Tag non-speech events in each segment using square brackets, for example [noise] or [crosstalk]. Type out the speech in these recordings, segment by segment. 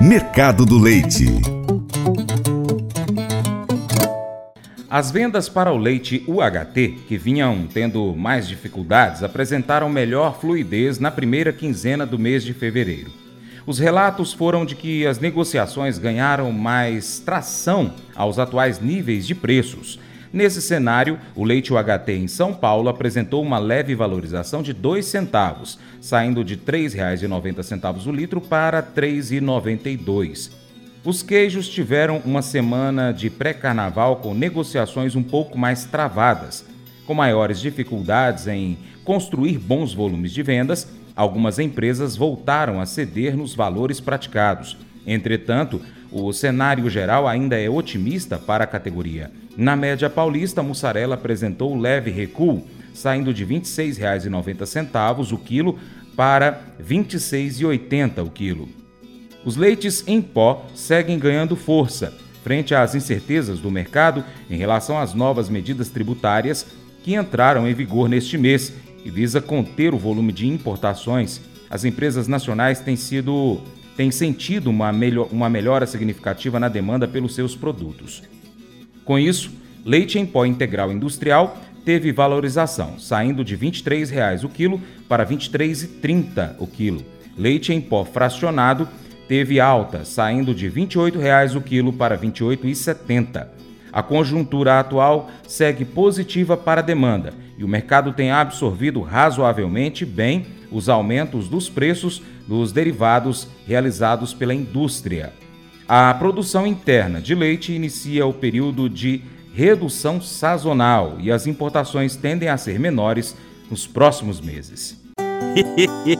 Mercado do Leite. As vendas para o leite UHT, que vinham tendo mais dificuldades, apresentaram melhor fluidez na primeira quinzena do mês de fevereiro. Os relatos foram de que as negociações ganharam mais tração aos atuais níveis de preços. Nesse cenário, o leite UHT em São Paulo apresentou uma leve valorização de 2 centavos, saindo de R$ 3,90 o litro para R$ 3,92. Os queijos tiveram uma semana de pré-carnaval com negociações um pouco mais travadas. Com maiores dificuldades em construir bons volumes de vendas, algumas empresas voltaram a ceder nos valores praticados. Entretanto, o cenário geral ainda é otimista para a categoria. Na média paulista, a mussarela apresentou leve recuo, saindo de R$ 26,90 o quilo para R$ 26,80 o quilo. Os leites em pó seguem ganhando força frente às incertezas do mercado em relação às novas medidas tributárias que entraram em vigor neste mês e visa conter o volume de importações. As empresas nacionais têm sido têm sentido uma, uma melhora significativa na demanda pelos seus produtos. Com isso, leite em pó integral industrial teve valorização, saindo de R$ 23,00 o quilo para R$ 23,30 o quilo. Leite em pó fracionado teve alta, saindo de R$ 28,00 o quilo para R$ 28,70. A conjuntura atual segue positiva para a demanda e o mercado tem absorvido razoavelmente bem os aumentos dos preços dos derivados realizados pela indústria. A produção interna de leite inicia o período de redução sazonal e as importações tendem a ser menores nos próximos meses. [laughs]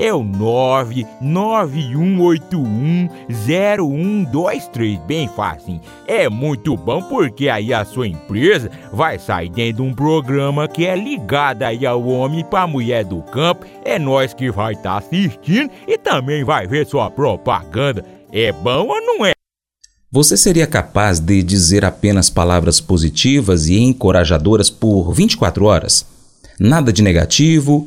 é o 991810123. Bem fácil. É muito bom porque aí a sua empresa vai sair dentro de um programa que é ligado aí ao homem para mulher do campo. É nós que vai estar tá assistindo e também vai ver sua propaganda. É bom ou não é? Você seria capaz de dizer apenas palavras positivas e encorajadoras por 24 horas? Nada de negativo,